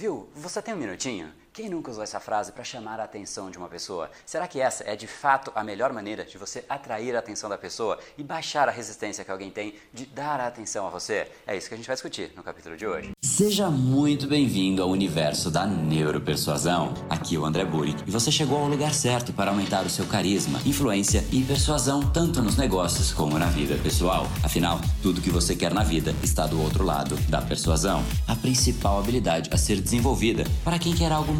Viu, você tem um minutinho? Quem nunca usou essa frase para chamar a atenção de uma pessoa? Será que essa é de fato a melhor maneira de você atrair a atenção da pessoa e baixar a resistência que alguém tem de dar a atenção a você? É isso que a gente vai discutir no capítulo de hoje. Seja muito bem-vindo ao universo da neuropersuasão. Aqui é o André Buri e você chegou ao lugar certo para aumentar o seu carisma, influência e persuasão tanto nos negócios como na vida pessoal. Afinal, tudo que você quer na vida está do outro lado da persuasão, a principal habilidade a ser desenvolvida para quem quer algo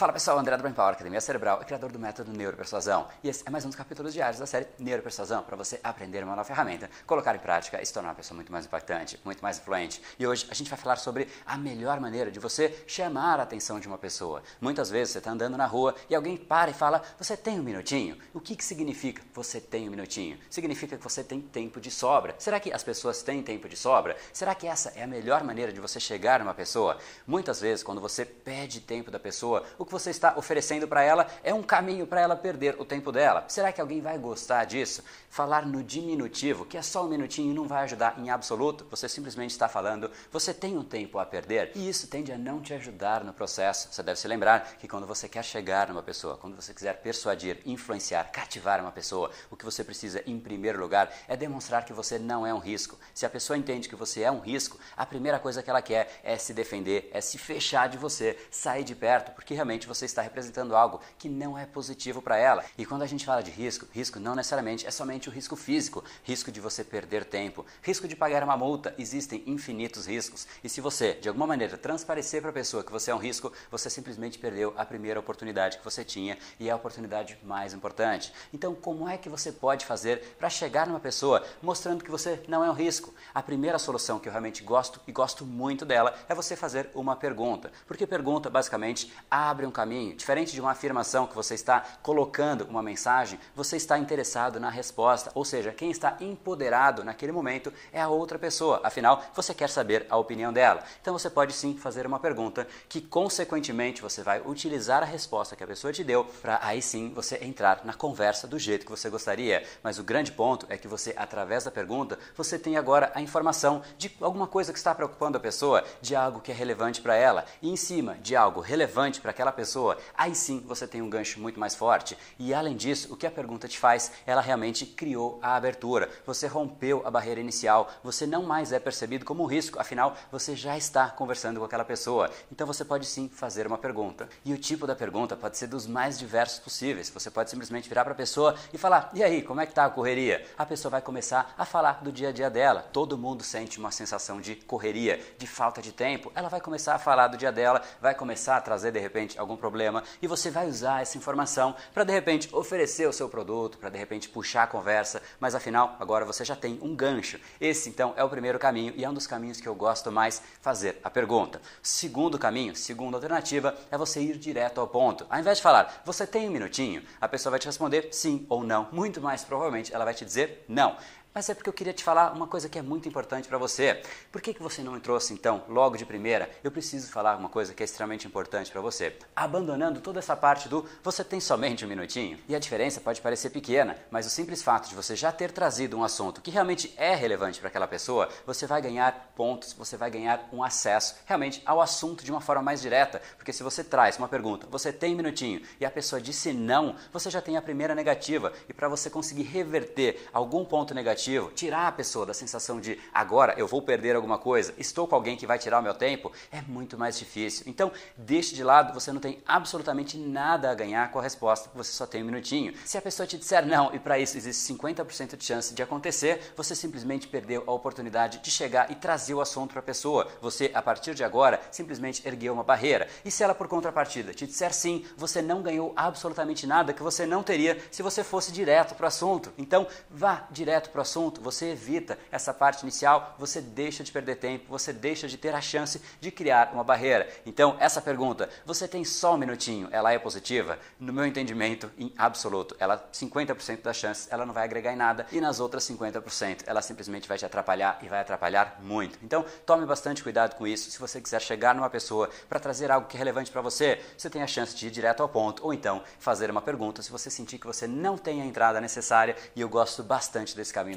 Fala pessoal, André do Brain Power, Academia Cerebral, criador do método Neuropersuasão. E esse é mais um dos capítulos diários da série Neuropersuasão, para você aprender uma nova ferramenta, colocar em prática e se tornar uma pessoa muito mais impactante, muito mais influente. E hoje a gente vai falar sobre a melhor maneira de você chamar a atenção de uma pessoa. Muitas vezes você está andando na rua e alguém para e fala, você tem um minutinho? O que, que significa você tem um minutinho? Significa que você tem tempo de sobra. Será que as pessoas têm tempo de sobra? Será que essa é a melhor maneira de você chegar numa pessoa? Muitas vezes, quando você pede tempo da pessoa, o que você está oferecendo para ela é um caminho para ela perder o tempo dela. Será que alguém vai gostar disso? Falar no diminutivo, que é só um minutinho, não vai ajudar em absoluto. Você simplesmente está falando, você tem um tempo a perder e isso tende a não te ajudar no processo. Você deve se lembrar que quando você quer chegar numa pessoa, quando você quiser persuadir, influenciar, cativar uma pessoa, o que você precisa em primeiro lugar é demonstrar que você não é um risco. Se a pessoa entende que você é um risco, a primeira coisa que ela quer é se defender, é se fechar de você, sair de perto, porque realmente você está representando algo que não é positivo para ela. E quando a gente fala de risco, risco não necessariamente é somente o risco físico, risco de você perder tempo, risco de pagar uma multa, existem infinitos riscos. E se você, de alguma maneira, transparecer para a pessoa que você é um risco, você simplesmente perdeu a primeira oportunidade que você tinha e é a oportunidade mais importante. Então, como é que você pode fazer para chegar numa pessoa mostrando que você não é um risco? A primeira solução que eu realmente gosto e gosto muito dela é você fazer uma pergunta. Porque pergunta basicamente abre um caminho. Diferente de uma afirmação que você está colocando uma mensagem, você está interessado na resposta. Ou seja, quem está empoderado naquele momento é a outra pessoa. Afinal, você quer saber a opinião dela. Então você pode sim fazer uma pergunta que, consequentemente, você vai utilizar a resposta que a pessoa te deu para aí sim você entrar na conversa do jeito que você gostaria. Mas o grande ponto é que você, através da pergunta, você tem agora a informação de alguma coisa que está preocupando a pessoa, de algo que é relevante para ela. E em cima de algo relevante para aquela pessoa, aí sim você tem um gancho muito mais forte. E além disso, o que a pergunta te faz, ela realmente criou a abertura. Você rompeu a barreira inicial, você não mais é percebido como um risco, afinal, você já está conversando com aquela pessoa. Então você pode sim fazer uma pergunta. E o tipo da pergunta pode ser dos mais diversos possíveis. Você pode simplesmente virar para a pessoa e falar: "E aí, como é que tá a correria?". A pessoa vai começar a falar do dia a dia dela. Todo mundo sente uma sensação de correria, de falta de tempo. Ela vai começar a falar do dia dela, vai começar a trazer de repente algum problema e você vai usar essa informação para de repente oferecer o seu produto, para de repente puxar a conversa, mas afinal agora você já tem um gancho. Esse então é o primeiro caminho e é um dos caminhos que eu gosto mais fazer a pergunta. Segundo caminho, segunda alternativa é você ir direto ao ponto. Ao invés de falar, você tem um minutinho, a pessoa vai te responder sim ou não. Muito mais provavelmente ela vai te dizer não. Mas é porque eu queria te falar uma coisa que é muito importante para você. Por que, que você não trouxe então, logo de primeira? Eu preciso falar uma coisa que é extremamente importante para você. Abandonando toda essa parte do você tem somente um minutinho. E a diferença pode parecer pequena, mas o simples fato de você já ter trazido um assunto que realmente é relevante para aquela pessoa, você vai ganhar pontos, você vai ganhar um acesso realmente ao assunto de uma forma mais direta. Porque se você traz uma pergunta, você tem um minutinho, e a pessoa disse não, você já tem a primeira negativa. E para você conseguir reverter algum ponto negativo, negativo, tirar a pessoa da sensação de agora eu vou perder alguma coisa, estou com alguém que vai tirar o meu tempo, é muito mais difícil. Então, deixe de lado, você não tem absolutamente nada a ganhar com a resposta, você só tem um minutinho. Se a pessoa te disser não, e para isso existe 50% de chance de acontecer, você simplesmente perdeu a oportunidade de chegar e trazer o assunto para a pessoa. Você, a partir de agora, simplesmente ergueu uma barreira. E se ela, por contrapartida, te disser sim, você não ganhou absolutamente nada que você não teria se você fosse direto para o assunto. Então, vá direto para o assunto, você evita essa parte inicial, você deixa de perder tempo, você deixa de ter a chance de criar uma barreira. Então, essa pergunta, você tem só um minutinho, ela é positiva? No meu entendimento, em absoluto, ela 50% das chances ela não vai agregar em nada e nas outras 50% ela simplesmente vai te atrapalhar e vai atrapalhar muito. Então, tome bastante cuidado com isso. Se você quiser chegar numa pessoa para trazer algo que é relevante para você, você tem a chance de ir direto ao ponto ou então fazer uma pergunta se você sentir que você não tem a entrada necessária e eu gosto bastante desse caminho